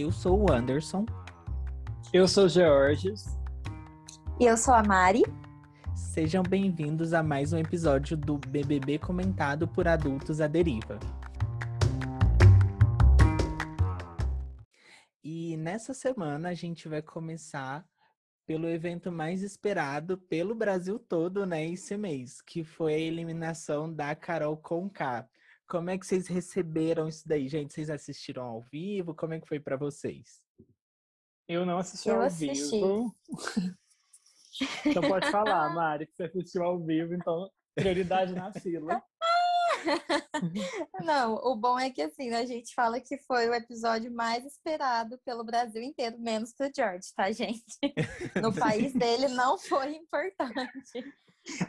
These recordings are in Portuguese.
Eu sou o Anderson. Eu sou o Georges. E eu sou a Mari. Sejam bem-vindos a mais um episódio do BBB comentado por adultos à deriva. E nessa semana a gente vai começar pelo evento mais esperado pelo Brasil todo, né, esse mês, que foi a eliminação da Carol Conká. Como é que vocês receberam isso daí, gente? Vocês assistiram ao vivo? Como é que foi para vocês? Eu não assisti Eu ao assisti. vivo. então pode falar, Mari, que você assistiu ao vivo, então prioridade na fila. Não, o bom é que assim, a gente fala que foi o episódio mais esperado pelo Brasil inteiro, menos do George, tá, gente? No país dele não foi importante.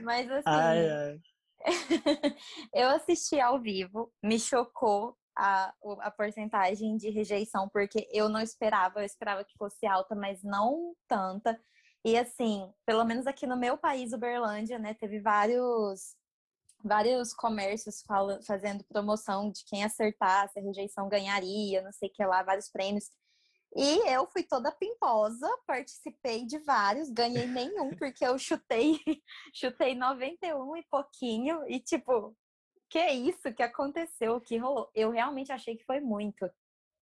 Mas assim, Ai, ai. eu assisti ao vivo, me chocou a, a porcentagem de rejeição, porque eu não esperava, eu esperava que fosse alta, mas não tanta. E assim, pelo menos aqui no meu país, Uberlândia, né, teve vários vários comércios fala- fazendo promoção de quem acertasse, a rejeição ganharia, não sei o que lá, vários prêmios. E eu fui toda pimposa, participei de vários, ganhei nenhum, porque eu chutei, chutei 91 e pouquinho, e tipo, que isso que aconteceu, que rolou? Eu realmente achei que foi muito.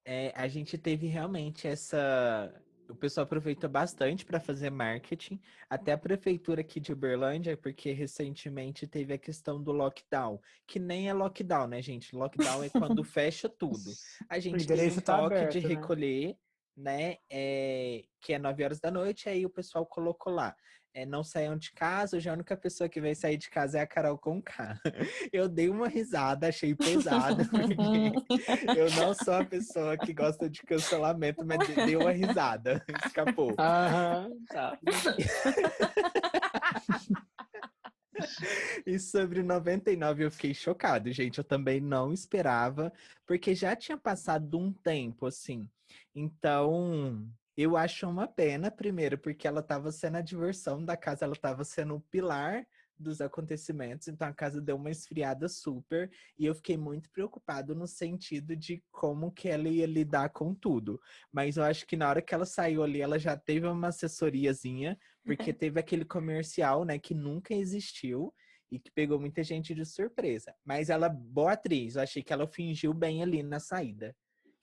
É, a gente teve realmente essa. O pessoal aproveitou bastante para fazer marketing, até a prefeitura aqui de Uberlândia, porque recentemente teve a questão do lockdown, que nem é lockdown, né, gente? Lockdown é quando fecha tudo. A gente tem um tá toque de aberto, né? Né? é, que é 9 horas da noite, aí o pessoal colocou lá. é, não saiam de casa, hoje a única pessoa que vai sair de casa é a Carol Conká. Eu dei uma risada, achei pesado, porque eu não sou a pessoa que gosta de cancelamento, mas de- dei uma risada, escapou. Aham, tá. E sobre o 99 eu fiquei chocado, gente. Eu também não esperava, porque já tinha passado um tempo, assim. Então, eu acho uma pena, primeiro, porque ela estava sendo a diversão da casa, ela estava sendo o pilar dos acontecimentos, então a casa deu uma esfriada super, e eu fiquei muito preocupado no sentido de como que ela ia lidar com tudo. Mas eu acho que na hora que ela saiu ali, ela já teve uma assessoriazinha, porque teve aquele comercial, né, que nunca existiu e que pegou muita gente de surpresa. Mas ela, boa atriz, eu achei que ela fingiu bem ali na saída.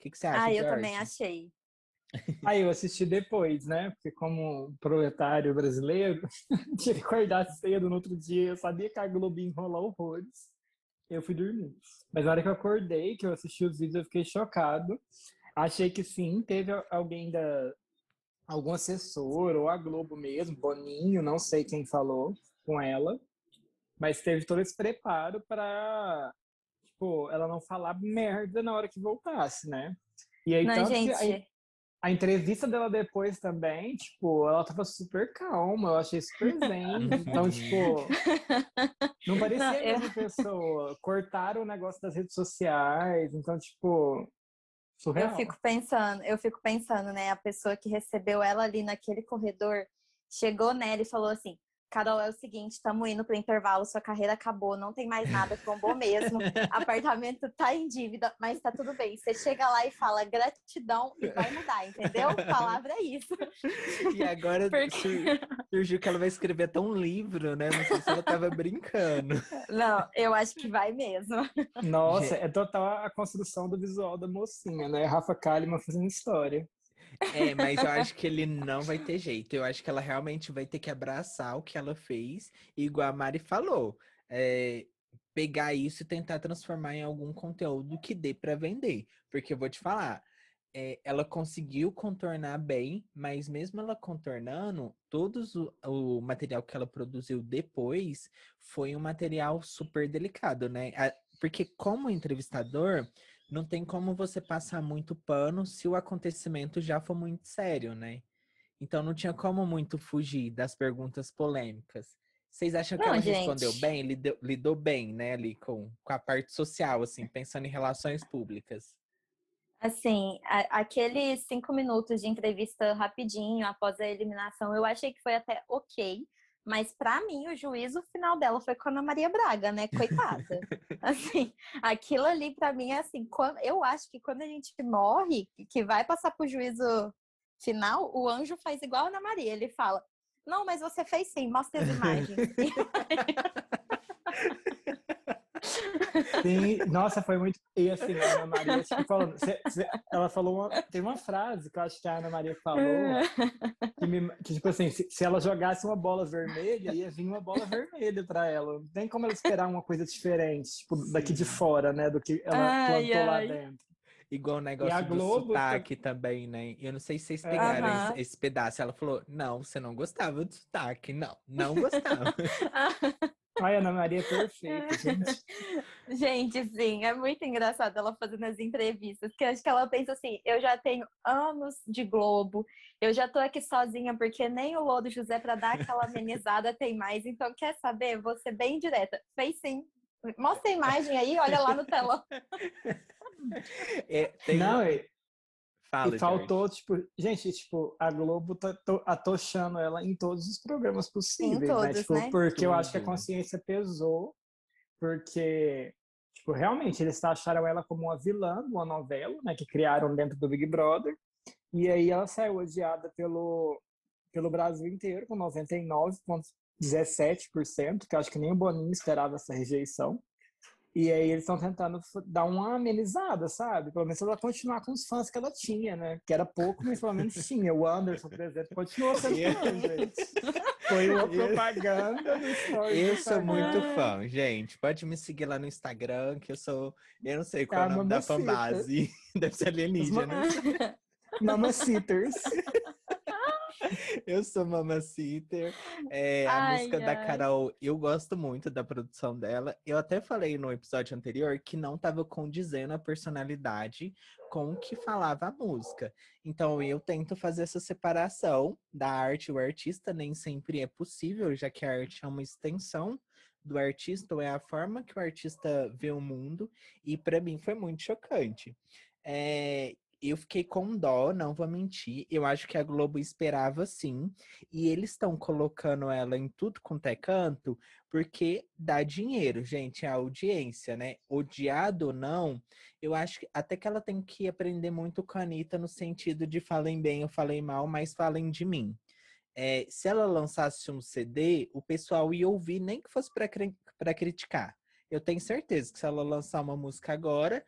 O que, que você acha, Ah, eu George? também achei. Aí eu assisti depois, né? Porque como proletário brasileiro, tinha que acordar cedo no outro dia. Eu sabia que a Globo ia enrolar horrores. Eu fui dormir. Mas na hora que eu acordei, que eu assisti os vídeos, eu fiquei chocado. Achei que sim, teve alguém da. algum assessor, ou a Globo mesmo, Boninho, não sei quem falou com ela. Mas teve todo esse preparo para tipo, ela não falar merda na hora que voltasse, né? E aí, Não, que gente, a- a entrevista dela depois também, tipo, ela tava super calma, eu achei super zen. então, tipo, não parecia Não, a mesma pessoa. Cortaram o negócio das redes sociais, então, tipo, surreal. Eu fico pensando, eu fico pensando, né? A pessoa que recebeu ela ali naquele corredor chegou nela e falou assim: Carol, é o seguinte, estamos indo para intervalo, sua carreira acabou, não tem mais nada, tombou mesmo, apartamento tá em dívida, mas tá tudo bem. Você chega lá e fala gratidão e vai mudar, entendeu? A palavra é isso. E agora Porque- sur- surgiu que ela vai escrever até um livro, né? Não sei se ela tava brincando. Não, eu acho que vai mesmo. Nossa, é total a construção do visual da mocinha, né? Rafa Kalimann fazendo história. É, mas eu acho que ele não vai ter jeito. Eu acho que ela realmente vai ter que abraçar o que ela fez, e igual a Mari falou, é, pegar isso e tentar transformar em algum conteúdo que dê para vender. Porque eu vou te falar, é, ela conseguiu contornar bem, mas mesmo ela contornando, todo o, o material que ela produziu depois foi um material super delicado, né? A- Porque como entrevistador, não tem como você passar muito pano se o acontecimento já for muito sério, né? Então não tinha como muito fugir das perguntas polêmicas. Vocês acham que Não, ela gente. respondeu bem? Lidou, lidou bem, né, ali com, com a parte social, assim, pensando em relações públicas. Assim, a- aqueles cinco minutos de entrevista rapidinho após a eliminação, eu achei que foi até ok. Mas para mim, o juízo final dela foi com a Ana Maria Braga, né? Coitada. assim, aquilo ali para mim é assim, quando, eu acho que quando a gente morre, que vai passar pro juízo final, o anjo faz igual a Ana Maria, ele fala: "Não, mas você fez sim, mostra as imagens". Sim, nossa, foi muito. E assim, a Ana Maria, tipo, falando, ela falou uma, tem uma frase que eu acho que a Ana Maria falou, que, me, que tipo assim, se, se, ela jogasse uma bola vermelha, ia vir uma bola vermelha para ela. Não tem como ela esperar uma coisa diferente, tipo, daqui de fora, né, do que ela ai, plantou ai. lá dentro. Igual o negócio do Globo sotaque tá... também, né? Eu não sei se vocês pegaram uhum. esse, esse, pedaço. Ela falou, não, você não gostava do sotaque. Não, não gostava. Ai, Ana Maria é perfeita, gente. gente, sim, é muito engraçado ela fazendo as entrevistas, porque acho que ela pensa assim, eu já tenho anos de Globo, eu já tô aqui sozinha, porque nem o Lodo José para dar aquela amenizada tem mais, então quer saber? Vou ser bem direta. Fez sim. Mostra a imagem aí, olha lá no telão. É, Não, é... Fala, e faltou, gente. tipo, gente, tipo, a Globo tá atochando ela em todos os programas possíveis, né? todos, né? Tipo, né? Porque Tudo. eu acho que a consciência pesou, porque, tipo, realmente eles acharam ela como uma vilã de uma novela, né? Que criaram dentro do Big Brother. E aí ela saiu odiada pelo, pelo Brasil inteiro, com 99,17%, que eu acho que nem o Boninho esperava essa rejeição. E aí eles estão tentando dar uma amenizada, sabe? Pelo menos ela continuar com os fãs que ela tinha, né? Que era pouco, mas pelo menos tinha. O Anderson, por exemplo, continuou sendo fã, gente. Foi uma propaganda do Eu sou muito fã, gente. Pode me seguir lá no Instagram, que eu sou. Eu não sei qual é o nome da fanbase. Deve ser alienígena. Mamacitters. Eu sou Mamaciter. É, a ai, música ai. da Carol, eu gosto muito da produção dela. Eu até falei no episódio anterior que não estava condizendo a personalidade com o que falava a música. Então eu tento fazer essa separação da arte e o artista, nem sempre é possível, já que a arte é uma extensão do artista, ou é a forma que o artista vê o mundo, e para mim foi muito chocante. É, eu fiquei com dó, não vou mentir. Eu acho que a Globo esperava sim. E eles estão colocando ela em tudo quanto é canto, porque dá dinheiro, gente, a audiência, né? Odiado ou não, eu acho que até que ela tem que aprender muito com a Anitta no sentido de falem bem ou falem mal, mas falem de mim. É, se ela lançasse um CD, o pessoal ia ouvir, nem que fosse para criticar. Eu tenho certeza que se ela lançar uma música agora,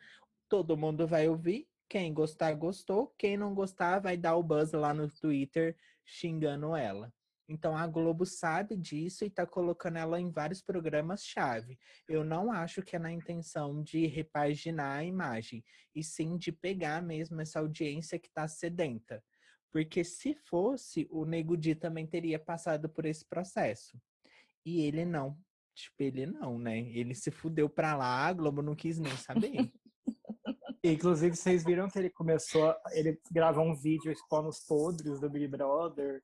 todo mundo vai ouvir quem gostar, gostou. Quem não gostar, vai dar o buzz lá no Twitter xingando ela. Então a Globo sabe disso e está colocando ela em vários programas-chave. Eu não acho que é na intenção de repaginar a imagem, e sim de pegar mesmo essa audiência que está sedenta. Porque se fosse, o Nego Di também teria passado por esse processo. E ele não. Tipo, ele não, né? Ele se fudeu pra lá, a Globo não quis nem saber. Inclusive, vocês viram que ele começou, ele gravou um vídeo expondo os podres do Big Brother.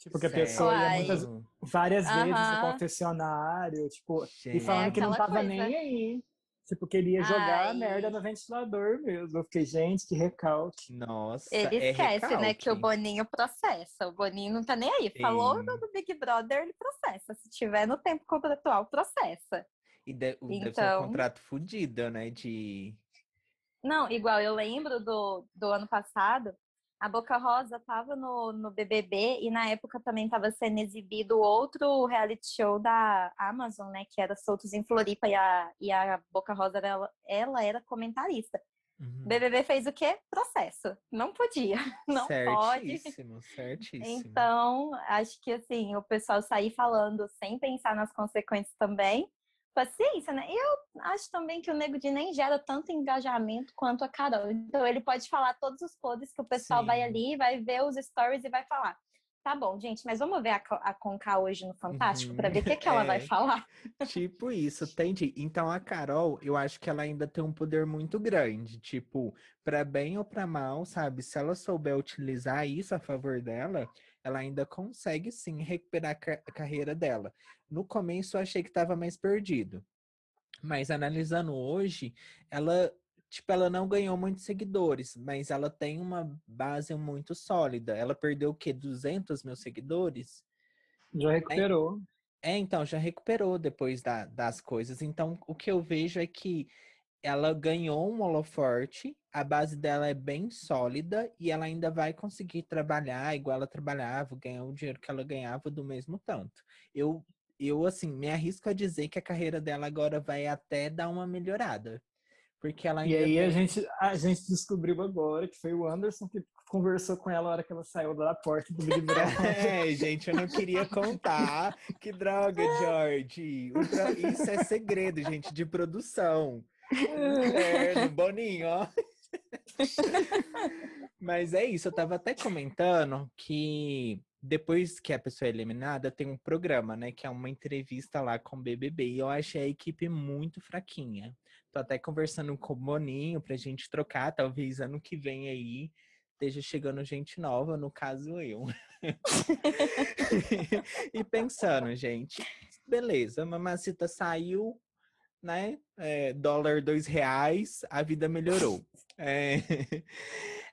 Tipo, que a pessoa ia muitas, várias uhum. vezes no confessionário, tipo, Gente. e falando é que não tava coisa. nem aí. Tipo, queria jogar Ai. a merda no ventilador mesmo. Eu fiquei, gente, que recalque. Nossa. Ele é esquece, recalque. né, que o Boninho processa. O Boninho não tá nem aí. Falou Sim. do Big Brother, ele processa. Se tiver no tempo contratual, processa. E de, então... deve ser um então contrato fudido, né? De não, igual eu lembro do, do ano passado, a Boca Rosa estava no, no BBB e na época também estava sendo exibido outro reality show da Amazon, né? Que era Soltos em Floripa e a, e a Boca Rosa, ela, ela era comentarista. Uhum. BBB fez o quê? Processo. Não podia. Não certíssimo, pode. Certíssimo, Então, acho que assim, o pessoal sair falando sem pensar nas consequências também paciência, né? Eu acho também que o Nego de nem gera tanto engajamento quanto a Carol. Então ele pode falar todos os podres que o pessoal Sim. vai ali, vai ver os stories e vai falar. Tá bom, gente, mas vamos ver a, a Conká hoje no Fantástico uhum. para ver o que, que ela é, vai falar. Tipo isso, entendi. Então a Carol, eu acho que ela ainda tem um poder muito grande, tipo, para bem ou para mal, sabe? Se ela souber utilizar isso a favor dela, ela ainda consegue sim recuperar a carreira dela. No começo eu achei que estava mais perdido. Mas analisando hoje, ela tipo, ela não ganhou muitos seguidores, mas ela tem uma base muito sólida. Ela perdeu o quê? 200 mil seguidores? Já recuperou. É, então, já recuperou depois da, das coisas. Então, o que eu vejo é que ela ganhou um holoforte, a base dela é bem sólida e ela ainda vai conseguir trabalhar igual ela trabalhava, ganhar o dinheiro que ela ganhava do mesmo tanto. Eu, eu assim, me arrisco a dizer que a carreira dela agora vai até dar uma melhorada. Porque ela E aí tem... a, gente, a gente descobriu agora que foi o Anderson que conversou com ela na hora que ela saiu da porta do Big Brother. É, gente, eu não queria contar. Que droga, George. Isso é segredo, gente, de produção. É, no Boninho, ó. Mas é isso, eu tava até comentando que depois que a pessoa é eliminada, tem um programa, né? Que é uma entrevista lá com o BBB. E eu achei a equipe muito fraquinha. Tô até conversando com o Boninho pra gente trocar, talvez ano que vem aí esteja chegando gente nova, no caso eu. e pensando, gente, beleza, a Mamacita saiu, né? É, dólar dois reais, a vida melhorou. É...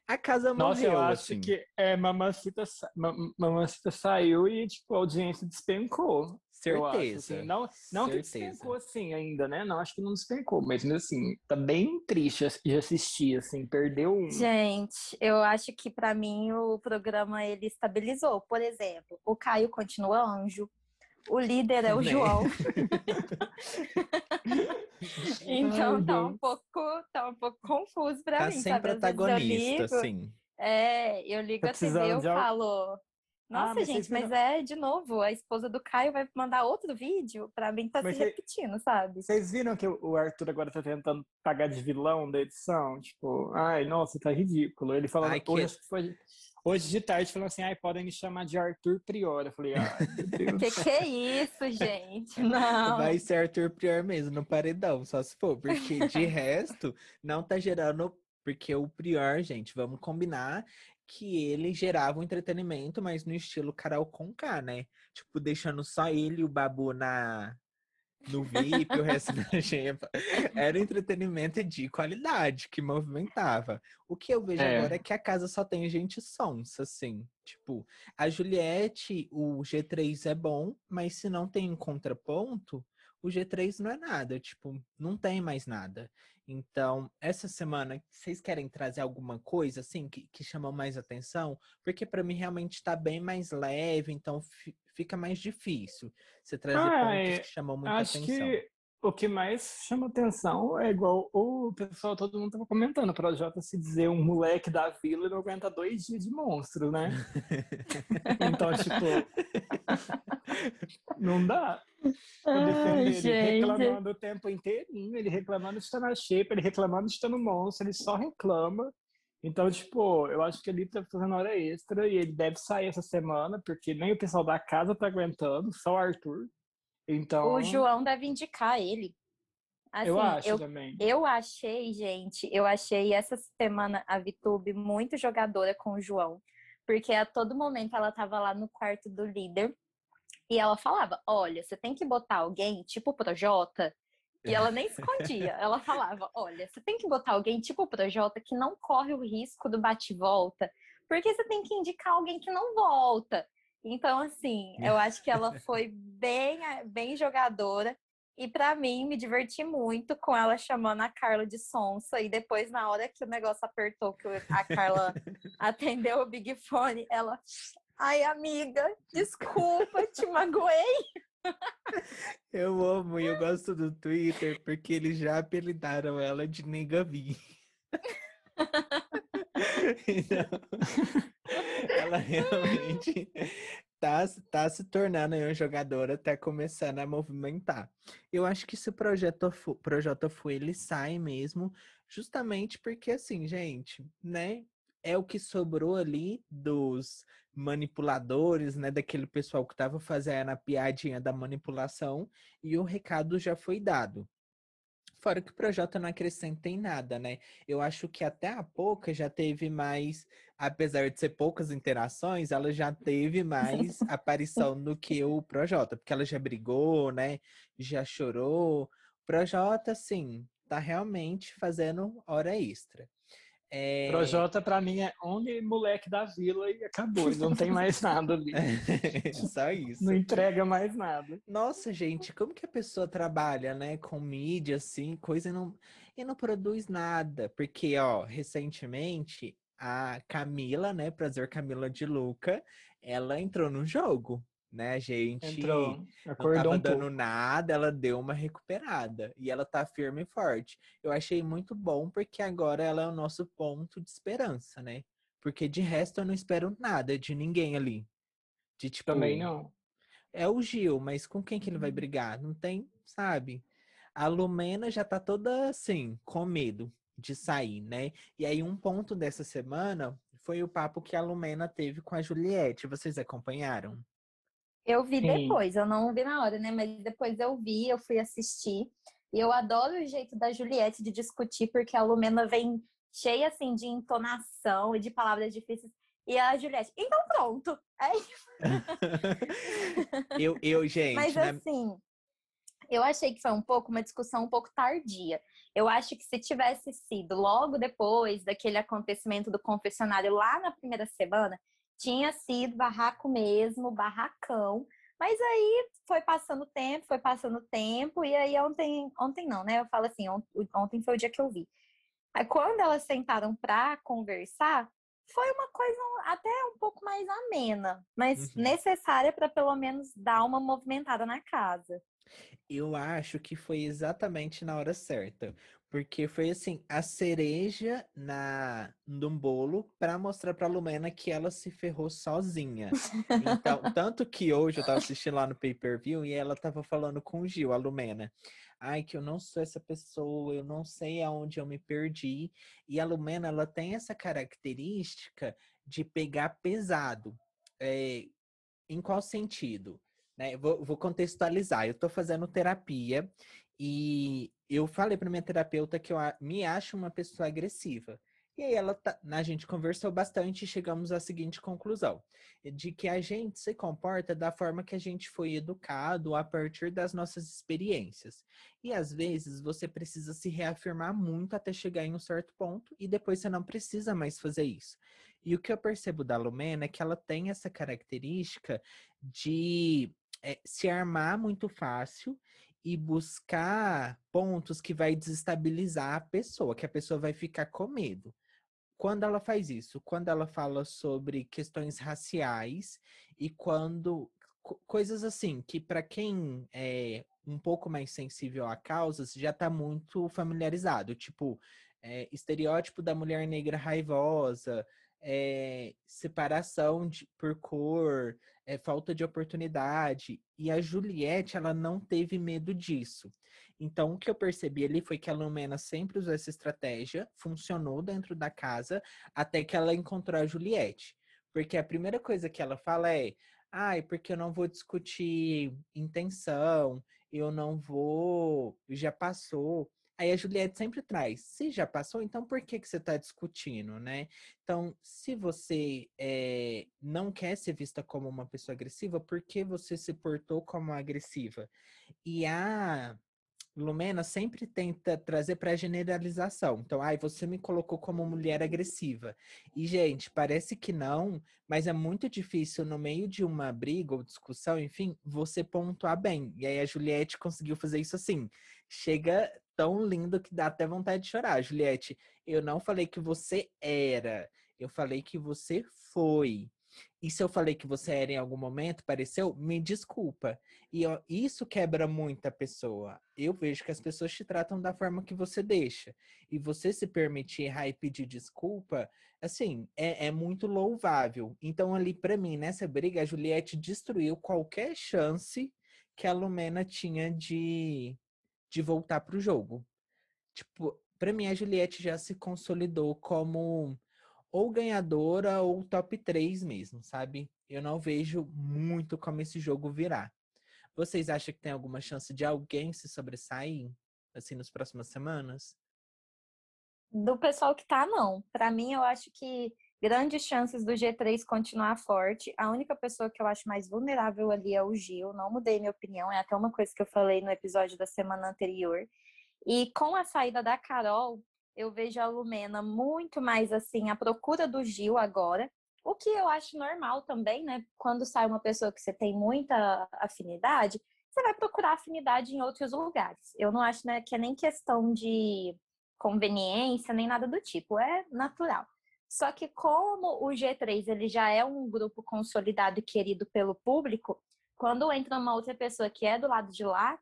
A casa Nossa, morreu, eu acho assim. que é, Mamacita, Mamacita saiu e tipo, a audiência despencou. Certeza. Acho, assim. Não, não Certeza. que despencou assim ainda, né? Não, acho que não despencou, mas assim, tá bem triste de assistir, assim, perdeu um. Gente, eu acho que para mim o programa ele estabilizou. Por exemplo, o Caio continua anjo, o líder é o Né? João. então Ai, tá um pouco, tá um pouco confuso para Tá mim, sem sabe? Protagonista, assim. É, eu ligo Tá a TV e eu de falo. Nossa, mas vocês gente, mas viram- é de novo, a esposa do Caio vai mandar outro vídeo? Pra mim tá Mas se cê- repetindo, sabe? Vocês viram que o Arthur agora tá tentando pagar de vilão da edição? Tipo, ai, nossa, tá ridículo. Ele falou, Ai, que- hoje, foi, hoje de tarde, falando assim, ai, podem me chamar de Arthur Prior. Eu falei, ai, meu Deus. Que que é isso, gente? Não. Vai ser Arthur Prior mesmo, no paredão, só se for. Porque de resto, não tá gerando. Porque o Prior, gente, vamos combinar que ele gerava um entretenimento, mas no estilo Carol Conká, né? Tipo, deixando só ele e o Babu na. No VIP, o resto da xepa. Era entretenimento de qualidade que movimentava. O que eu vejo É. agora é que a casa só tem gente sonsa, assim. Tipo, a Juliette, o G3 é bom, mas se não tem um contraponto, o G3 não é nada. Tipo, não tem mais nada. Então, essa semana, vocês querem trazer alguma coisa, assim, que, que chama mais atenção? Porque para mim realmente tá bem mais leve, então fi- fica mais difícil você trazer Ah, pontos é, que chamam muita Acho atenção. que o que mais chama atenção é igual o pessoal, todo mundo tava comentando, para o Jota se dizer um moleque da vila e não aguenta dois dias de monstro, né? então, tipo, não dá. Eu defendo Ai, ele gente. reclamando o tempo inteirinho, ele reclamando de estar na shape, ele reclamando de estar no monstro, ele só reclama. Então, tipo, eu acho que ele tá fazendo hora extra e ele deve sair essa semana, porque nem o pessoal da casa tá aguentando, só o Arthur. Então, O João deve indicar ele. Assim, eu acho eu, também. eu achei, gente, eu achei essa semana a Vitube muito jogadora com o João. Porque a todo momento ela tava lá no quarto do líder e ela falava: Olha, você tem que botar alguém tipo o Projota. E ela nem escondia. Ela falava: Olha, você tem que botar alguém tipo o Projota que não corre o risco do bate-volta, porque você tem que indicar alguém que não volta. Então, assim, eu acho que ela foi bem, bem jogadora. E pra mim, me diverti muito com ela chamando a Carla de sonsa. E depois, na hora que o negócio apertou, que a Carla atendeu o Big Fone, ela. Ai, amiga, desculpa, te magoei. Eu amo e eu gosto do Twitter porque eles já apelidaram ela de Nega Vi. então, ela realmente tá, tá se tornando uma jogadora, tá começando a movimentar. Eu acho que se o projeto projeto for ele sai mesmo, justamente porque assim, gente, né? É o que sobrou ali dos manipuladores, né? Daquele pessoal que tava fazendo a piadinha da manipulação e o recado já foi dado. Fora que o projeto não acrescenta em nada, né? Eu acho que até a pouca já teve mais, apesar de ser poucas interações, ela já teve mais aparição do que o Projota, porque ela já brigou, né? Já chorou. O Projota, assim, tá realmente fazendo hora extra. É... Projota, pra mim, é homem moleque da vila e acabou. Não tem mais nada ali. Só isso. Não entrega mais nada. Nossa, gente, como que a pessoa trabalha, né? Com mídia, assim, coisa e não, e não produz nada. Porque, ó, recentemente, a Camila, né? Prazer Camila de Luca, ela entrou no jogo né? A gente Entrou, não acordou tava um dando pouco. nada, ela deu uma recuperada. E ela tá firme e forte. Eu achei muito bom, porque agora ela é o nosso ponto de esperança, né? Porque de resto eu não espero nada de ninguém ali. De tipo. Também não. É o Gil, mas com quem que ele vai brigar? Não tem, sabe? A Lumena já tá toda assim, com medo de sair, né? E aí um ponto dessa semana foi o papo que a Lumena teve com a Juliette. Vocês acompanharam? Eu vi Sim. depois, eu não vi na hora, né? Mas depois eu vi, eu fui assistir. E eu adoro o jeito da Juliette de discutir, porque a Lumena vem cheia, assim, de entonação e de palavras difíceis. E a Juliette, então pronto. Aí, eu, eu, gente, mas na- assim, eu achei que foi um pouco uma discussão um pouco tardia. Eu acho que se tivesse sido logo depois daquele acontecimento do confessionário lá na primeira semana, tinha sido barraco mesmo, barracão. Mas aí foi passando o tempo, foi passando o tempo, e aí ontem, ontem não, né? Eu falo assim, ont- ontem foi o dia que eu vi. Aí quando elas sentaram pra conversar, foi uma coisa até um pouco mais amena, mas Uhum. necessária para pelo menos dar uma movimentada na casa. Eu acho que foi exatamente na hora certa. Porque foi assim, a cereja na no bolo para mostrar pra Lumena que ela se ferrou sozinha. Então, tanto que hoje eu tava assistindo lá no pay-per-view e ela tava falando com o Gil, a Lumena. Ai, que eu não sou essa pessoa, eu não sei aonde eu me perdi. E a Lumena, ela tem essa característica de pegar pesado. É, em qual sentido? né? Vou, vou contextualizar. Eu tô fazendo terapia e eu falei para minha terapeuta que eu me acho uma pessoa agressiva. E aí ela tá- a gente conversou bastante e chegamos à seguinte conclusão: de que a gente se comporta da forma que a gente foi educado a partir das nossas experiências. E às vezes você precisa se reafirmar muito até chegar em um certo ponto e depois você não precisa mais fazer isso. E o que eu percebo da Lumena é que ela tem essa característica de eh, se armar muito fácil e buscar pontos que vai desestabilizar a pessoa, que a pessoa vai ficar com medo. Quando ela faz isso, quando ela fala sobre questões raciais e quando co- coisas assim que para quem é um pouco mais sensível a causas já está muito familiarizado, tipo é, estereótipo da mulher negra raivosa, é, separação de, por cor, é, falta de oportunidade. E a Juliette, ela não teve medo disso. Então, o que eu percebi ali foi que a Lumena sempre usou essa estratégia, funcionou dentro da casa, até que ela encontrou a Juliette. Porque a primeira coisa que ela fala é: ai, porque eu não vou discutir intenção, eu não vou, já passou. Aí a Juliette sempre traz, se já passou, então por que, que você está discutindo, né? Então, se você eh, não quer ser vista como uma pessoa agressiva, por que você se portou como agressiva? E a Lumena sempre tenta trazer para generalização. Então, ai, você me colocou como mulher agressiva. E, gente, parece que não, mas é muito difícil no meio de uma briga ou discussão, enfim, você pontuar bem. E aí a Juliette conseguiu fazer isso assim. Chega tão lindo que dá até vontade de chorar. Juliette, eu não falei que você era, eu falei que você foi. E se eu falei que você era em algum momento, pareceu, me desculpa. E isso quebra muito a pessoa. Eu vejo que as pessoas te tratam da forma que você deixa. E você se permitir errar e pedir desculpa, assim, é, é muito louvável. Então, ali, pra mim, nessa briga, a Juliette destruiu qualquer chance que a Lumena tinha de, de voltar pro jogo. Tipo, pra mim, a Juliette já se consolidou como ou ganhadora ou top 3 mesmo, sabe? Eu não vejo muito como esse jogo virar. Vocês acham que tem alguma chance de alguém se sobressair, assim, nas próximas semanas? Do pessoal que tá, não. Pra mim, eu acho que grandes chances do G3 continuar forte. A única pessoa que eu acho mais vulnerável ali é o Gil. Não mudei minha opinião, é até uma coisa que eu falei no episódio da semana anterior. E com a saída da Carol, eu vejo a Lumena muito mais assim à procura do Gil agora, o que eu acho normal também, né? Quando sai uma pessoa que você tem muita afinidade, você vai procurar afinidade em outros lugares. Eu não acho né, que é nem questão de conveniência, nem nada do tipo, é natural. Só que como o G3 ele já é um grupo consolidado e querido pelo público, quando entra uma outra pessoa que é do lado de lá,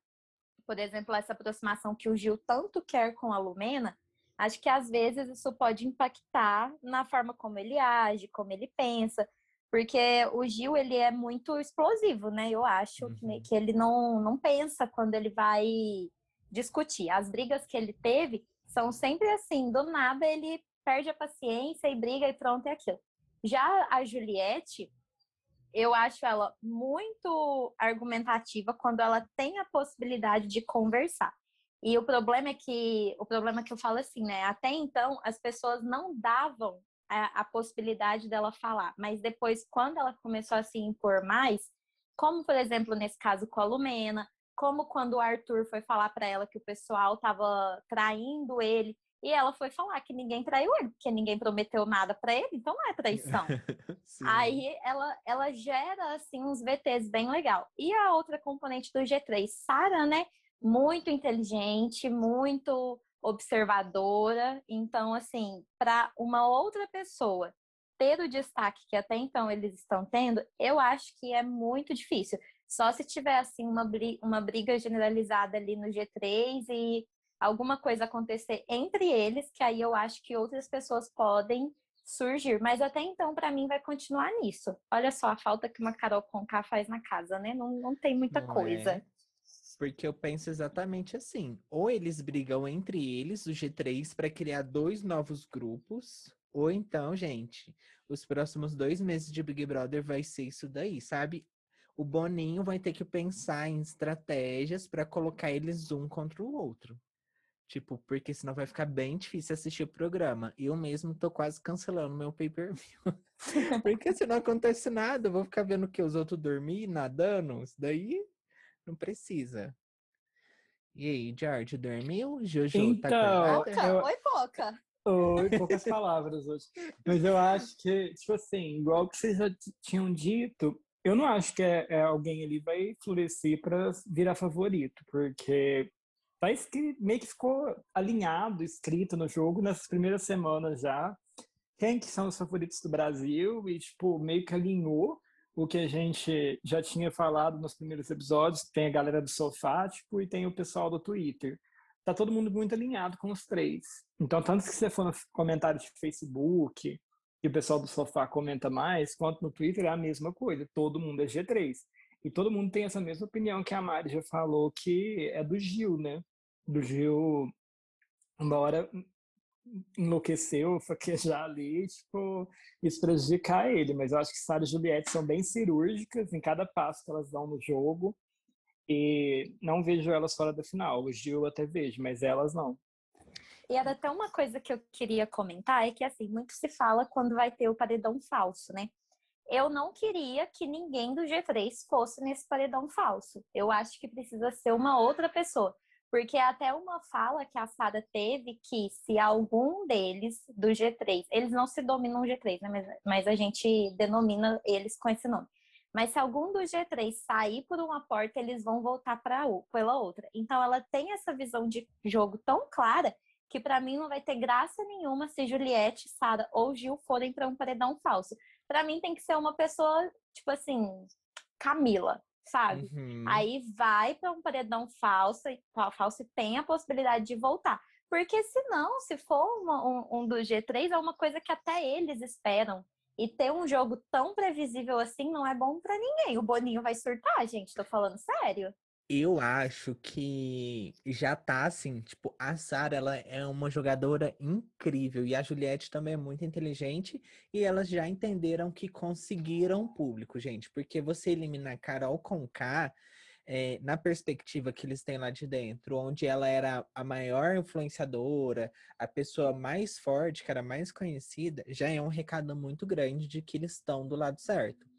por exemplo, essa aproximação que o Gil tanto quer com a Lumena, acho que às vezes isso pode impactar na forma como ele age, como ele pensa, porque o Gil ele é muito explosivo, né? Eu acho uhum. que ele não, não pensa quando ele vai discutir. As brigas que ele teve são sempre assim, do nada ele perde a paciência e briga e pronto é aquilo. Já a Juliette, eu acho ela muito argumentativa quando ela tem a possibilidade de conversar. E o problema é que o problema é que eu falo assim, né? Até então as pessoas não davam a, a possibilidade dela falar, mas depois quando ela começou a se impor mais, como por exemplo nesse caso com a Lumena, como quando o Arthur foi falar para ela que o pessoal estava traindo ele, e ela foi falar que ninguém traiu ele, porque ninguém prometeu nada para ele, então não é traição. Aí ela, ela gera assim uns VTs bem legal. E a outra componente do G3, Sara, né? Muito inteligente, muito observadora. Então, assim, para uma outra pessoa ter o destaque que até então eles estão tendo, eu acho que é muito difícil. Só se tiver assim uma briga, uma briga generalizada ali no G3 e alguma coisa acontecer entre eles, que aí eu acho que outras pessoas podem surgir. Mas até então, para mim, vai continuar nisso. Olha só a falta que uma Carol Conká faz na casa, né? Não, não tem muita não coisa. É. Porque eu penso exatamente assim: ou eles brigam entre eles, o G3, para criar dois novos grupos, ou então, gente, os próximos dois meses de Big Brother vai ser isso daí, sabe? O Boninho vai ter que pensar em estratégias para colocar eles um contra o outro. Tipo, porque senão vai ficar bem difícil assistir o programa. E eu mesmo tô quase cancelando meu pay-per-view. porque se não acontece nada, eu vou ficar vendo que os outros dormir, nadando. Isso daí não precisa. E aí, George, dormiu? Jojo tá então, tá Poca, eu... Oi, Poca. Oi, poucas palavras hoje. Mas eu acho que, tipo assim, igual que vocês já tinham dito, eu não acho que é, é alguém ali vai florescer para virar favorito, porque tá escrito, meio que ficou alinhado, escrito no jogo nessas primeiras semanas já. Quem que são os favoritos do Brasil e, tipo, meio que alinhou o que a gente já tinha falado nos primeiros episódios. Tem a galera do sofá, tipo, e tem o pessoal do Twitter. Tá todo mundo muito alinhado com os três. Então, tanto que você for no comentário de Facebook, e o pessoal do sofá comenta mais, quanto no Twitter é a mesma coisa. Todo mundo é G3. E todo mundo tem essa mesma opinião que a Mari já falou, que é do Gil, né? Do Gil, uma hora enlouqueceu, fraquejar ali, tipo, isso prejudicar ele. Mas eu acho que Sara e Juliette são bem cirúrgicas em cada passo que elas dão no jogo. E não vejo elas fora da final. O Gil eu até vejo, mas elas não. E era até uma coisa que eu queria comentar, é que assim, muito se fala quando vai ter o paredão falso, né? Eu não queria que ninguém do G3 fosse nesse paredão falso. Eu acho que precisa ser uma outra pessoa. Porque até uma fala que a Sara teve que se algum deles do G3, eles não se dominam o G3, né? mas, mas a gente denomina eles com esse nome. Mas se algum do G3 sair por uma porta, eles vão voltar para pela outra. Então ela tem essa visão de jogo tão clara que para mim não vai ter graça nenhuma se Juliette, Sara ou Gil forem para um paredão falso para mim tem que ser uma pessoa, tipo assim, Camila, sabe? Uhum. Aí vai para um paredão falso e, falso e tem a possibilidade de voltar. Porque senão, se for uma, um, um do G3, é uma coisa que até eles esperam. E ter um jogo tão previsível assim não é bom para ninguém. O Boninho vai surtar, gente, tô falando sério. Eu acho que já tá assim, tipo, a Sarah, ela é uma jogadora incrível e a Juliette também é muito inteligente e elas já entenderam que conseguiram público, gente, porque você eliminar Carol com K, é, na perspectiva que eles têm lá de dentro, onde ela era a maior influenciadora, a pessoa mais forte, que era mais conhecida, já é um recado muito grande de que eles estão do lado certo.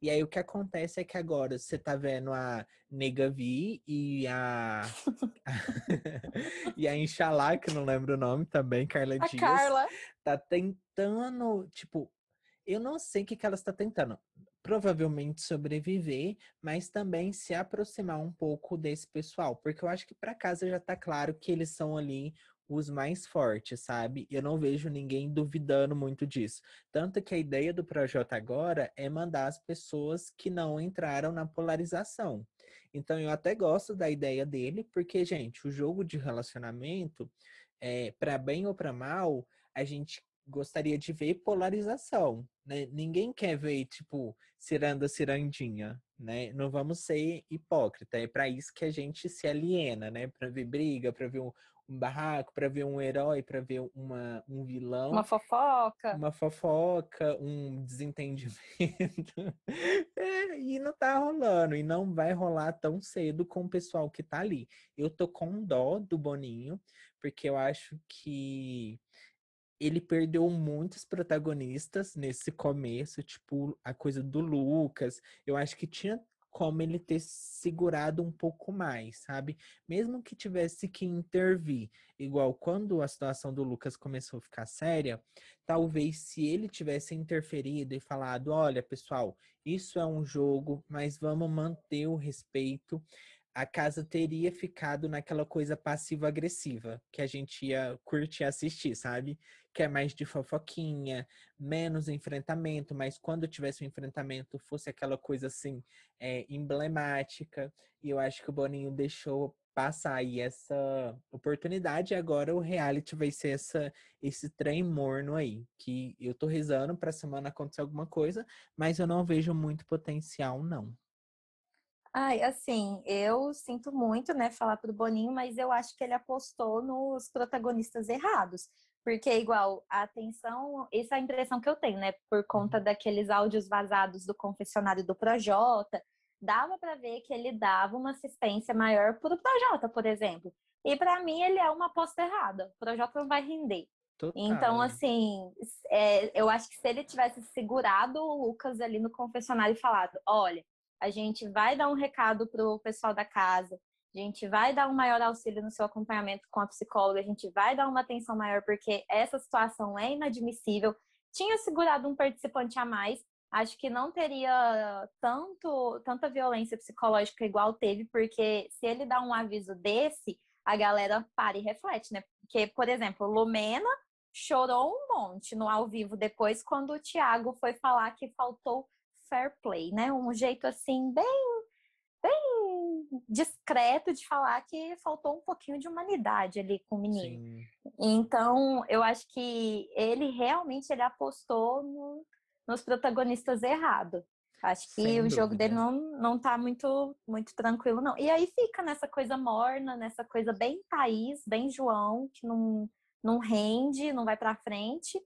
E aí o que acontece é que agora você tá vendo a Nega Vi e a. e a Inshallah, que não lembro o nome também, Carla A Dias. Carla. Tá tentando, tipo, eu não sei o que, que ela está tentando. Provavelmente sobreviver, mas também se aproximar um pouco desse pessoal, porque eu acho que para casa já tá claro que eles são ali os mais fortes, sabe? Eu não vejo ninguém duvidando muito disso. Tanto que a ideia do projeto agora é mandar as pessoas que não entraram na polarização. Então eu até gosto da ideia dele, porque, gente, o jogo de relacionamento, é, para bem ou para mal, a gente gostaria de ver polarização, né? Ninguém quer ver, tipo, ciranda, cirandinha, né? Não vamos ser hipócrita. É para isso que a gente se aliena, né? Para ver briga, para ver um, um barraco, para ver um herói, para ver uma, um vilão. Uma fofoca. Uma fofoca, um desentendimento. É, e não tá rolando, e não vai rolar tão cedo com o pessoal que tá ali. Eu tô com dó do Boninho, porque eu acho que ele perdeu muitos protagonistas nesse começo, tipo a coisa do Lucas. Eu acho que tinha como ele ter segurado um pouco mais, sabe? Mesmo que tivesse que intervir, igual quando a situação do Lucas começou a ficar séria, talvez se ele tivesse interferido e falado: olha, pessoal, isso é um jogo, mas vamos manter o respeito. A casa teria ficado naquela coisa passiva-agressiva que a gente ia curtir assistir, sabe? Que é mais de fofoquinha, menos enfrentamento, mas quando tivesse um enfrentamento fosse aquela coisa assim, é, emblemática. E eu acho que o Boninho deixou passar aí essa oportunidade agora o reality vai ser essa, esse trem morno aí, que eu tô rezando pra semana acontecer alguma coisa, mas eu não vejo muito potencial, não. Ai, assim, eu sinto muito, né, falar pro Boninho, mas eu acho que ele apostou nos protagonistas errados. Porque, igual, a atenção, essa é a impressão que eu tenho, né, por conta daqueles áudios vazados do confessionário do Projota, dava para ver que ele dava uma assistência maior pro Projota, por exemplo. E para mim, ele é uma aposta errada. O Projota não vai render. Total. Então, assim, é, eu acho que se ele tivesse segurado o Lucas ali no confessionário e falado: olha, a gente vai dar um recado pro pessoal da casa, a gente vai dar um maior auxílio no seu acompanhamento com a psicóloga, a gente vai dar uma atenção maior, porque essa situação é inadmissível. Tinha segurado um participante a mais, acho que não teria tanto, tanta violência psicológica igual teve, porque se ele dá um aviso desse, a galera para e reflete, né? Porque, por exemplo, Lumena chorou um monte no ao vivo depois, quando o Thiago foi falar que faltou fair play, né? Um jeito assim, bem, bem discreto de falar que faltou um pouquinho de humanidade ali com o menino. Sim. Então, eu acho que ele realmente ele apostou no- nos protagonistas errado. Acho que Sem o jogo dúvida. dele não, não tá muito, muito tranquilo, não. E aí fica nessa coisa morna, nessa coisa bem Thaís, bem João, que não, não rende, não vai pra frente.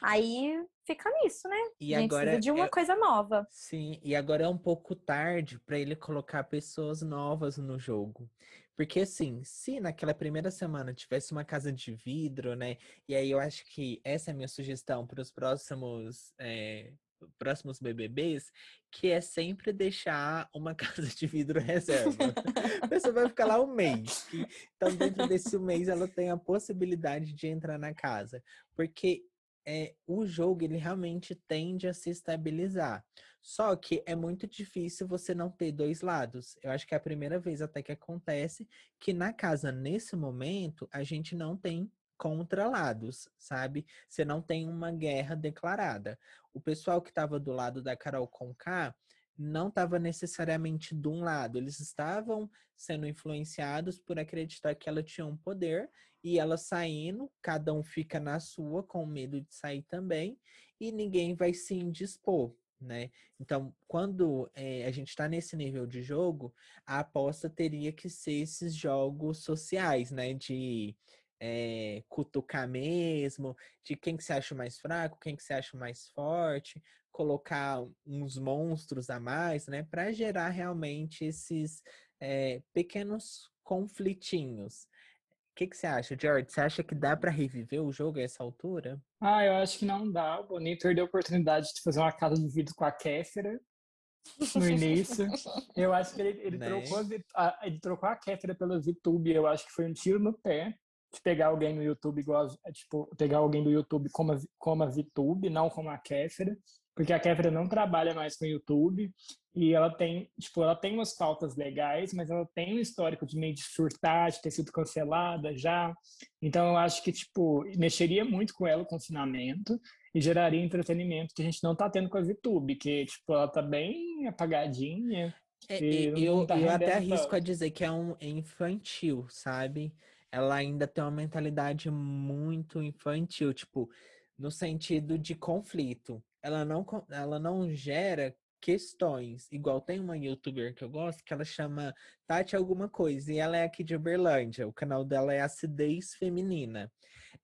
Aí fica nisso, né? E a gente agora precisa de uma é- coisa nova. Sim, e agora é um pouco tarde para ele colocar pessoas novas no jogo. Porque assim, se naquela primeira semana tivesse uma casa de vidro, né? E aí eu acho que essa é a minha sugestão para os próximos é, próximos BBBs, que é sempre deixar uma casa de vidro reserva. A pessoa vai ficar lá um mês. então, dentro desse mês, ela tem a possibilidade de entrar na casa. Porque é, o jogo ele realmente tende a se estabilizar. Só que é muito difícil você não ter dois lados. Eu acho que é a primeira vez até que acontece que na casa, nesse momento, a gente não tem contralados, sabe? Você não tem uma guerra declarada. O pessoal que estava do lado da Carol Conká não estava necessariamente de um lado, eles estavam sendo influenciados por acreditar que ela tinha um poder e ela saindo, cada um fica na sua com medo de sair também e ninguém vai se indispor, né? Então, quando eh, a gente está nesse nível de jogo, a aposta teria que ser esses jogos sociais, né? De eh, cutucar mesmo, de quem que você acha mais fraco, quem que você acha mais forte, colocar uns monstros a mais, né? Para gerar realmente esses eh, pequenos conflitinhos. O que, que você acha, George? Você acha que dá para reviver o jogo a essa altura? Ah, eu acho que não dá. O Boninho perdeu a oportunidade de fazer uma casa de vidro com a Kéfera. no início. Eu acho que ele, ele né? trocou, a, ele trocou a Kéfera pela VTube. Eu acho que foi um tiro no pé de pegar alguém no YouTube igual, tipo, pegar alguém do YouTube como a, como a VTube, não como a Kéfera porque a Kéfera não trabalha mais com o YouTube e ela tem, tipo, ela tem umas pautas legais, mas ela tem um histórico de meio de surtar, de ter sido cancelada já. Então eu acho que, tipo, mexeria muito com ela o confinamento e geraria entretenimento que a gente não tá tendo com a YouTube, que, tipo, ela tá bem apagadinha. É, eu, tá eu até arrisco a dizer que é um infantil, sabe? Ela ainda tem uma mentalidade muito infantil, tipo, no sentido de conflito ela não, ela não gera questões. Igual tem uma youtuber que eu gosto que ela chama Tati alguma coisa e ela é aqui de Uberlândia. O canal dela é Acidez Feminina.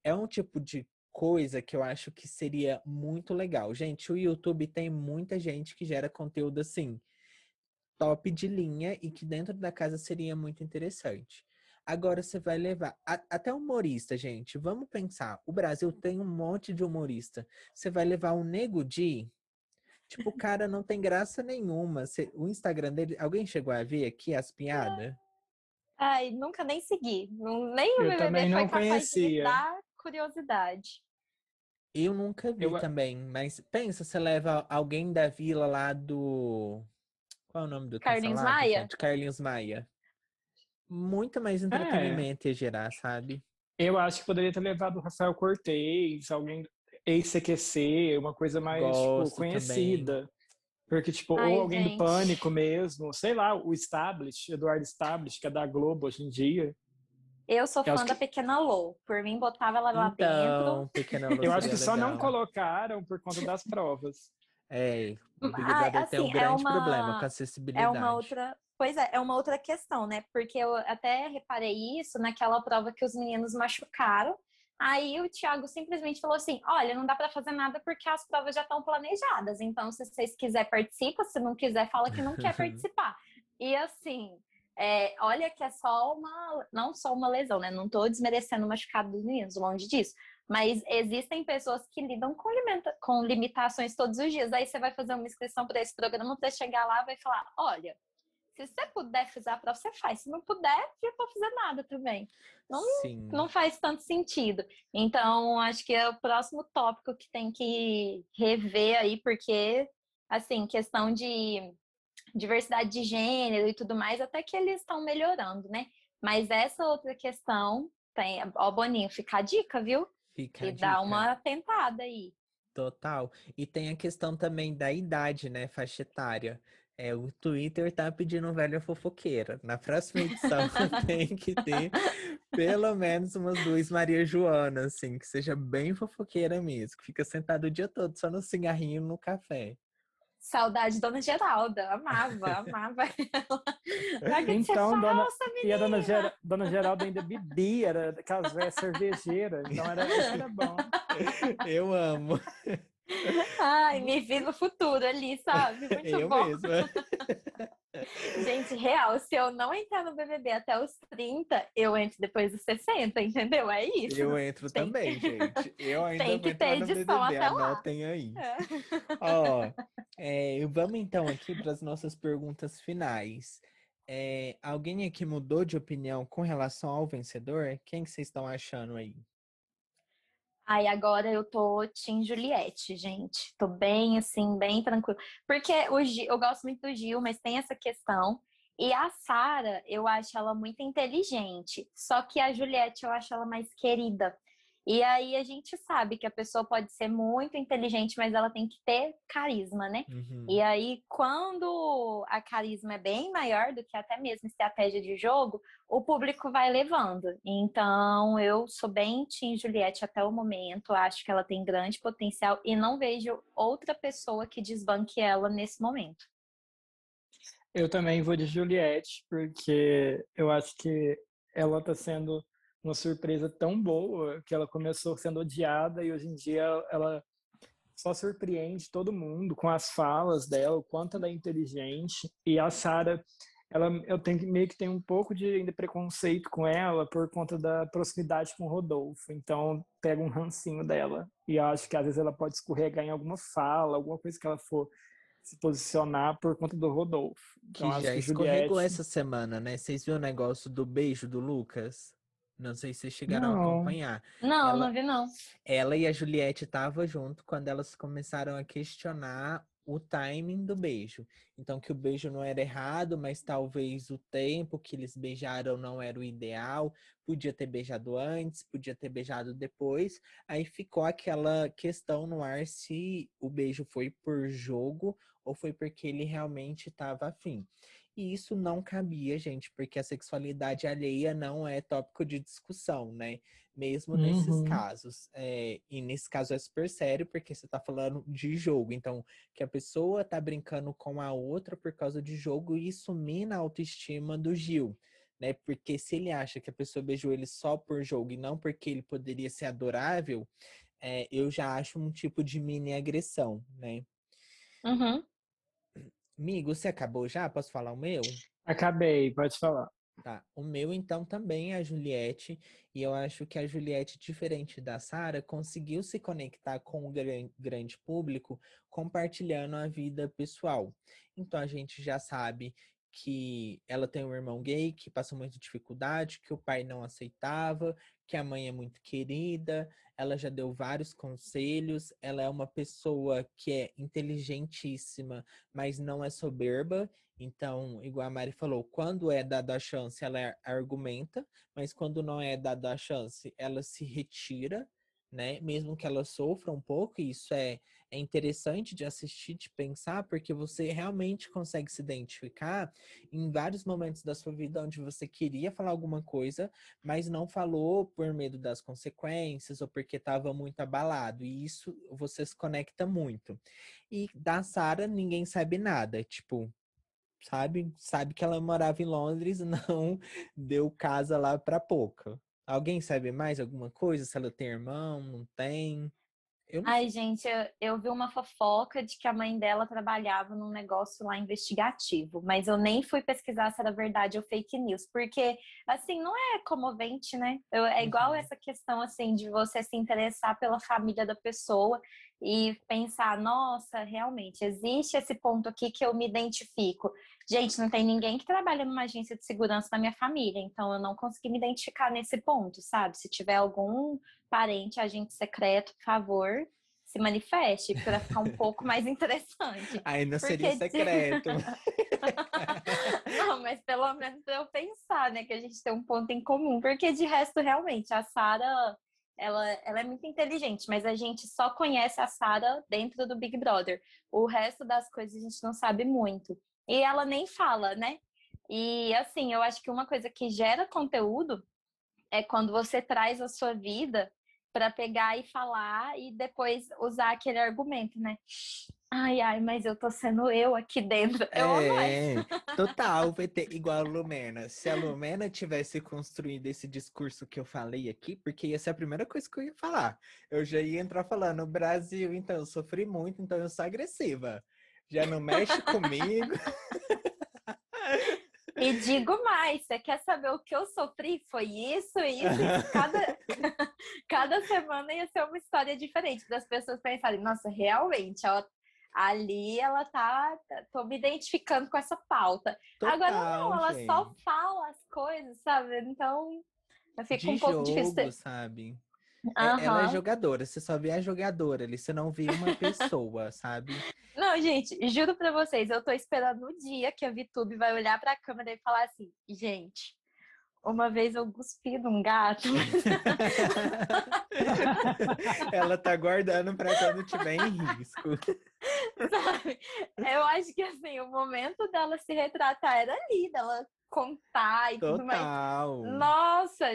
É um tipo de coisa que eu acho que seria muito legal. Gente, o YouTube tem muita gente que gera conteúdo assim, top de linha e que dentro da casa seria muito interessante. Agora você vai levar a, até humorista, gente. Vamos pensar. O Brasil tem um monte de humorista. Você vai levar um Nego Di? Tipo, o cara não tem graça nenhuma. Você, o Instagram dele, alguém chegou a ver aqui as piadas? Ai, nunca nem segui. Não, nem o Eu também não conhecia. dar curiosidade. Eu nunca vi Eu... também, mas pensa, você leva alguém da vila lá do. Qual é o nome do Carlinhos Maia? De Carlinhos Maia muito mais é. entretenimento é. ia gerar, sabe? Eu acho que poderia ter levado o Rafael Cortez, alguém ex-CQC, uma coisa mais tipo, conhecida. Também. Porque, tipo, Ai, ou alguém gente. do Pânico mesmo, sei lá, o Stablish, Eduardo Stablish, que é da Globo hoje em dia. Eu sou fã da Pequena Lou. Por mim, botava ela lá então, dentro. Pequena Lou Eu acho que só não colocaram por conta das provas. É, o Big Brother assim, tem um é grande é uma, problema com a acessibilidade. É uma outra, Pois é, é uma outra questão, né? Porque eu até reparei isso naquela prova que os meninos machucaram. Aí o Thiago simplesmente falou assim: olha, não dá para fazer nada porque as provas já estão planejadas. Então, se vocês quiserem, participa. Se não quiser, fala que não quer participar. E assim, é, olha que é só uma, não só uma lesão, né? Não estou desmerecendo o machucado dos meninos, longe disso. Mas existem pessoas que lidam com, limita com limitações todos os dias. Aí você vai fazer uma inscrição para esse programa, para chegar lá vai falar: olha, se você puder fazer a prova, você faz. Se não puder, não pode fazer nada também. Não, não faz tanto sentido. Então, acho que é o próximo tópico que tem que rever aí, porque, assim, questão de diversidade de gênero e tudo mais, até que eles estão melhorando, né? Mas essa outra questão, tem, ó, Boninho, fica a dica, viu? Fica e dá uma tentada aí. Total. E tem a questão também da idade, né? Faixa etária. É, o Twitter tá pedindo velha fofoqueira. Na próxima edição tem que ter pelo menos umas duas Maria Joana, assim, que seja bem fofoqueira mesmo, que fica sentado o dia todo só no cigarrinho no café. Saudade Dona Geralda, amava, amava ela. então, dona, e a Dona, Ger, dona Geralda ainda bebia, era aquelas velhas cervejeiras, então era, era bom. Eu amo. Ai, me vi no futuro ali, sabe? Muito eu bom. Mesma. Gente, real, se eu não entrar no BBB até os 30, eu entro depois dos 60, entendeu? É isso. Eu entro Tem também, que... gente. Eu ainda Tem que ter edição até lá. Anotem aí. É. Ó, é, vamos então aqui para as nossas perguntas finais. É, alguém aqui mudou de opinião com relação ao vencedor? Quem que vocês estão achando aí? Aí agora eu tô Team Juliette, gente. Tô bem, assim, bem tranquilo. Porque o Gil, eu gosto muito do Gil, mas tem essa questão. E a Sara, eu acho ela muito inteligente. Só que a Juliette, eu acho ela mais querida. E aí a gente sabe que a pessoa pode ser muito inteligente, mas ela tem que ter carisma, né? Uhum. E aí, quando a carisma é bem maior do que até mesmo estratégia de jogo, o público vai levando. Então, eu sou bem Team Juliette até o momento, acho que ela tem grande potencial e não vejo outra pessoa que desbanque ela nesse momento. Eu também vou de Juliette, porque eu acho que ela está sendo uma surpresa tão boa que ela começou sendo odiada e hoje em dia ela só surpreende todo mundo com as falas dela, o quanto ela é inteligente. E a Sara, ela eu tenho meio que tem um pouco de, de preconceito com ela por conta da proximidade com o Rodolfo. Então, pega um rancinho dela e acho que às vezes ela pode escorregar em alguma fala, alguma coisa que ela for se posicionar por conta do Rodolfo. Então, que já que escorregou Juliette... essa semana, né? Vocês viram o negócio do beijo do Lucas? Não sei se vocês chegaram não. a acompanhar. Não, ela, não vi não. Ela e a Juliette estavam junto quando elas começaram a questionar o timing do beijo. Então, que o beijo não era errado, mas talvez o tempo que eles beijaram não era o ideal. Podia ter beijado antes, podia ter beijado depois. Aí ficou aquela questão no ar se o beijo foi por jogo ou foi porque ele realmente estava afim. E isso não cabia, gente, porque a sexualidade alheia não é tópico de discussão, né? Mesmo uhum. nesses casos. É, e nesse caso é super sério, porque você tá falando de jogo. Então, que a pessoa tá brincando com a outra por causa de jogo, isso mina a autoestima do Gil. Né? Porque se ele acha que a pessoa beijou ele só por jogo e não porque ele poderia ser adorável, é, eu já acho um tipo de mini agressão, né? Uhum. Amigo, você acabou já? Posso falar o meu? Acabei, pode falar. Tá. O meu, então, também é a Juliette. E eu acho que a Juliette, diferente da Sara, conseguiu se conectar com o grande público compartilhando a vida pessoal. Então, a gente já sabe que ela tem um irmão gay que passou muita dificuldade, que o pai não aceitava, que a mãe é muito querida, ela já deu vários conselhos, ela é uma pessoa que é inteligentíssima, mas não é soberba. Então, igual a Mari falou, quando é dada a chance, ela argumenta, mas quando não é dada a chance, ela se retira né? Mesmo que ela sofra um pouco, e isso é, é interessante de assistir, de pensar, porque você realmente consegue se identificar em vários momentos da sua vida onde você queria falar alguma coisa, mas não falou por medo das consequências ou porque estava muito abalado. E isso você se conecta muito. E da Sara, ninguém sabe nada. Tipo, sabe? Sabe que ela morava em Londres, não deu casa lá para pouca. Alguém sabe mais alguma coisa? Se ela tem irmão, não tem? Eu... Ai, gente, eu, eu, vi uma fofoca de que a mãe dela trabalhava num negócio lá investigativo, mas eu nem fui pesquisar se era verdade ou fake news, porque, assim, não é comovente, né? Eu, é igual uhum. essa questão, assim, de você se interessar pela família da pessoa e pensar, nossa, realmente, existe esse ponto aqui que eu me identifico. Gente, não tem ninguém que trabalha numa agência de segurança na minha família, então eu não consegui me identificar nesse ponto, sabe? Se tiver algum parente, agente secreto, por favor, se manifeste para ficar um pouco mais interessante. Aí não Porque seria secreto. não, mas pelo menos para eu pensar, né, que a gente tem um ponto em comum, porque de resto realmente a Sara ela, ela é muito inteligente, mas a gente só conhece a Sara dentro do Big Brother. O resto das coisas a gente não sabe muito. E ela nem fala, né? E assim, eu acho que uma coisa que gera conteúdo é quando você traz a sua vida para pegar e falar e depois usar aquele argumento, né? Ai, ai, mas eu tô sendo eu aqui dentro. Eu é, total, vai ter igual a Lumena. Se a Lumena tivesse construído esse discurso que eu falei aqui, porque ia ser a primeira coisa que eu ia falar. Eu já ia entrar falando, Brasil, então eu sofri muito, então eu sou agressiva. Já não mexe comigo. E digo mais, você quer saber o que eu sofri? Foi isso, isso. Cada, cada semana ia ser uma história diferente das pessoas pensarem, nossa, realmente, ela, ali ela tá, tô me identificando com essa pauta. Total, Agora não, ela gente. só fala as coisas, sabe? Então, fica um pouco jogo, difícil. sabe? Uhum. Ela é jogadora, você só vê a jogadora ali, você não vê uma pessoa, sabe? Não, gente, juro pra vocês, eu tô esperando o dia que a VTube vai olhar pra câmera e falar assim, gente, uma vez eu cuspi num gato. Ela tá guardando pra quando tiver em risco. Sabe? Eu acho que assim, o momento dela se retratar era ali, dela contar e Total. tudo mais. Nossa,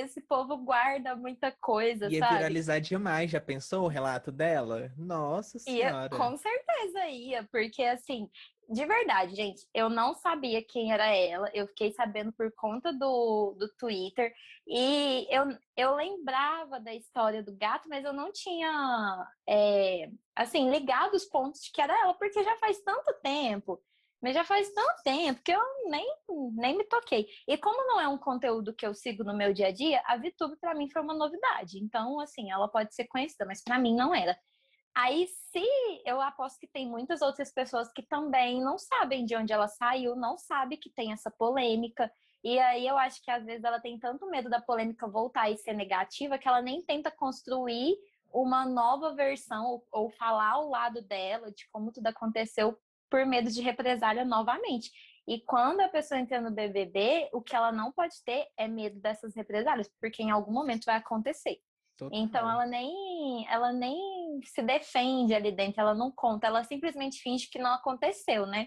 esse povo guarda muita coisa, ia sabe? viralizar demais, já pensou o relato dela? Nossa senhora. Ia, com certeza ia, porque assim, de verdade, gente, eu não sabia quem era ela, eu fiquei sabendo por conta do, do Twitter, e eu, eu lembrava da história do gato, mas eu não tinha, é, assim, ligado os pontos de que era ela, porque já faz tanto tempo mas já faz tanto tempo que eu nem, nem me toquei. E como não é um conteúdo que eu sigo no meu dia a dia, a VTube para mim foi uma novidade. Então, assim, ela pode ser conhecida, mas para mim não era. Aí, se eu aposto que tem muitas outras pessoas que também não sabem de onde ela saiu, não sabe que tem essa polêmica. E aí eu acho que às vezes ela tem tanto medo da polêmica voltar e ser negativa que ela nem tenta construir uma nova versão ou, ou falar ao lado dela de como tudo aconteceu por medo de represália novamente. E quando a pessoa entra no BBB, o que ela não pode ter é medo dessas represálias, porque em algum momento vai acontecer. Total. Então ela nem, ela nem se defende ali dentro, ela não conta, ela simplesmente finge que não aconteceu, né?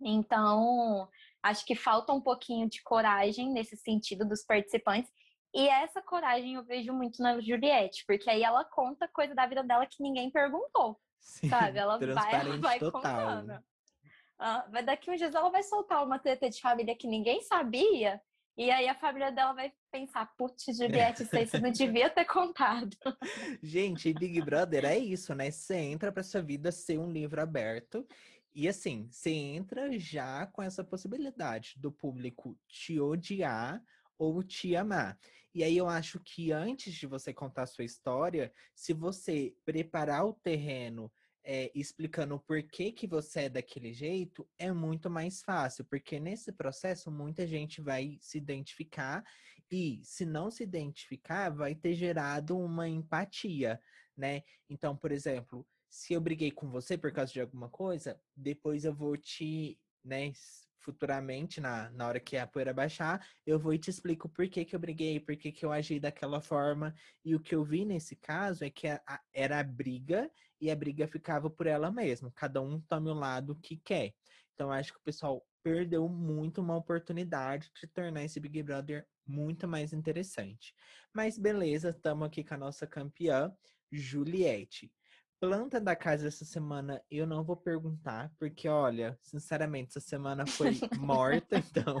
Então, acho que falta um pouquinho de coragem nesse sentido dos participantes. E essa coragem eu vejo muito na Juliette, porque aí ela conta coisa da vida dela que ninguém perguntou. Sim, sabe? Ela vai, ela vai total. contando. Ah, daqui uns dias ela vai soltar uma treta de família que ninguém sabia e aí a família dela vai pensar, putz, Juliette, isso não devia ter contado. Gente, Big Brother é isso, né? Você entra pra sua vida ser um livro aberto. E assim, você entra já com essa possibilidade do público te odiar ou te amar. E aí eu acho que antes de você contar a sua história, se você preparar o terreno é, explicando o porquê que você é daquele jeito, é muito mais fácil, porque nesse processo muita gente vai se identificar e, se não se identificar, vai ter gerado uma empatia, né? Então, por exemplo, se eu briguei com você por causa de alguma coisa, depois eu vou te, né, futuramente, na, na hora que a poeira baixar, eu vou e te explico por que, que eu briguei, por que, que eu agi daquela forma. E o que eu vi nesse caso é que a, a, era a briga e a briga ficava por ela mesma. Cada um tome o lado que quer. Então, acho que o pessoal perdeu muito uma oportunidade de tornar esse Big Brother muito mais interessante. Mas beleza, estamos aqui com a nossa campeã, Juliette. Planta da casa essa semana eu não vou perguntar, porque olha, sinceramente, essa semana foi morta, então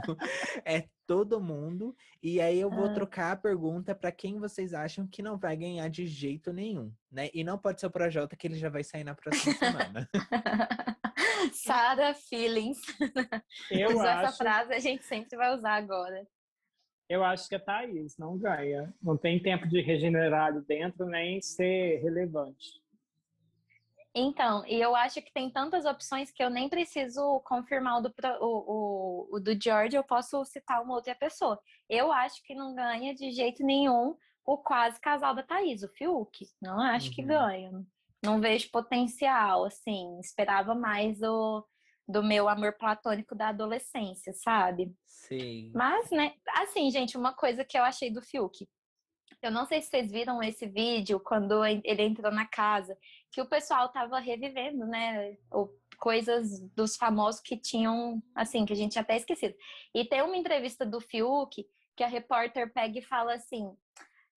é todo mundo. E aí eu vou ah. trocar a pergunta para quem vocês acham que não vai ganhar de jeito nenhum, né? E não pode ser o Projota, que ele já vai sair na próxima semana. Sara Feelings. Eu acho... essa frase a gente sempre vai usar agora. Eu acho que a Thaís não ganha. Não tem tempo de regenerar ali dentro, nem ser relevante. Então, e eu acho que tem tantas opções que eu nem preciso confirmar o do, o, o, o do George, eu posso citar uma outra pessoa. Eu acho que não ganha de jeito nenhum o quase casal da Thaís, o Fiuk. Não acho uhum. que ganha. Não vejo potencial, assim. Esperava mais o, do meu amor platônico da adolescência, sabe? Sim. Mas, né, assim, gente, uma coisa que eu achei do Fiuk. Eu não sei se vocês viram esse vídeo quando ele entrou na casa, que o pessoal tava revivendo, né? coisas dos famosos que tinham, assim, que a gente tinha até esquecido. E tem uma entrevista do Fiuk que a repórter pega e fala assim: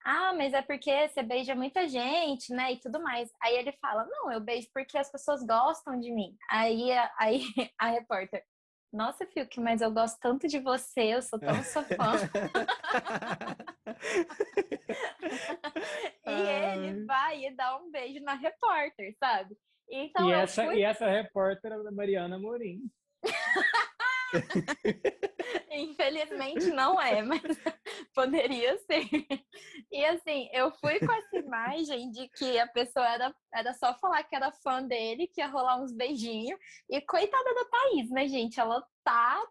Ah, mas é porque você beija muita gente, né? E tudo mais. Aí ele fala: Não, eu beijo porque as pessoas gostam de mim. Aí, aí a repórter: nossa, Fiuk, mas eu gosto tanto de você, eu sou tão sua fã. e ele vai e dá um beijo na repórter, sabe? Então, e, essa, fui... e essa repórter é a Mariana Morim. Infelizmente não é, mas poderia ser. E assim, eu fui com essa imagem de que a pessoa era, era só falar que era fã dele, que ia rolar uns beijinhos. E coitada da Thaís, né, gente? Ela tá.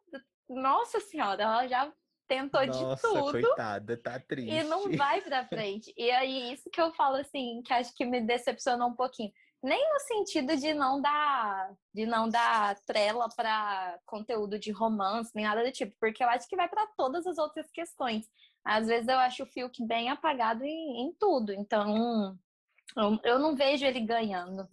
Nossa senhora, ela já tentou Nossa, de tudo. coitada, tá triste. E não vai pra frente. E aí, isso que eu falo assim, que acho que me decepcionou um pouquinho nem no sentido de não dar de não dar trela para conteúdo de romance nem nada do tipo, porque eu acho que vai para todas as outras questões. Às vezes eu acho o Fiuk bem apagado em, em tudo, então eu, eu, não vejo ele ganhando.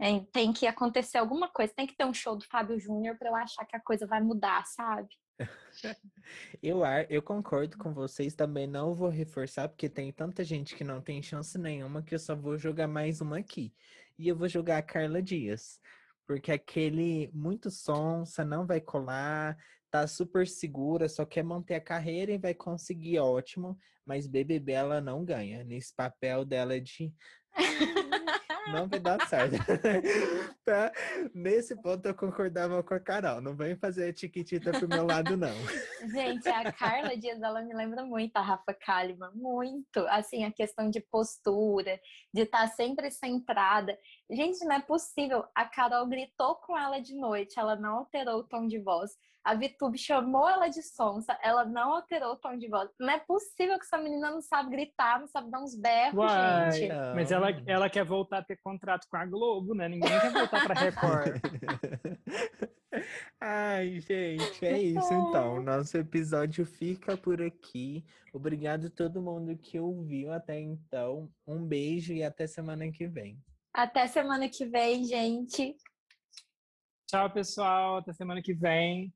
É, tem que acontecer alguma coisa, tem que ter um show do Fábio Júnior para eu achar que a coisa vai mudar, sabe? eu, eu concordo com vocês, também não vou reforçar, porque tem tanta gente que não tem chance nenhuma que eu só vou jogar mais uma aqui e eu vou jogar a Carla Dias. Porque aquele muito sonsa, não vai colar, tá super segura, só quer manter a carreira e vai conseguir ótimo, mas BBB ela não ganha. Nesse papel dela de não vai dar certo. tá? Nesse ponto eu concordava com a Carol. Não vem fazer tiquitita pro meu lado, não. Gente, a Carla Dias, ela me lembra muito a Rafa Kalimann, muito. Assim, a questão de postura, de estar tá sempre centrada. Gente, não é possível. A Carol gritou com ela de noite, ela não alterou o tom de voz. A Vitube chamou ela de sonsa, ela não alterou o tom de voz. Não é possível que essa menina não sabe gritar, não sabe dar uns berros, Uai, gente. Não. Mas ela, ela quer voltar a ter contrato com a Globo, né? Ninguém quer voltar pra Record. Ai, gente, é isso então. Nosso episódio fica por aqui. Obrigado a todo mundo que ouviu até então. Um beijo e até semana que vem. Até semana que vem, gente. Tchau, pessoal. Até semana que vem.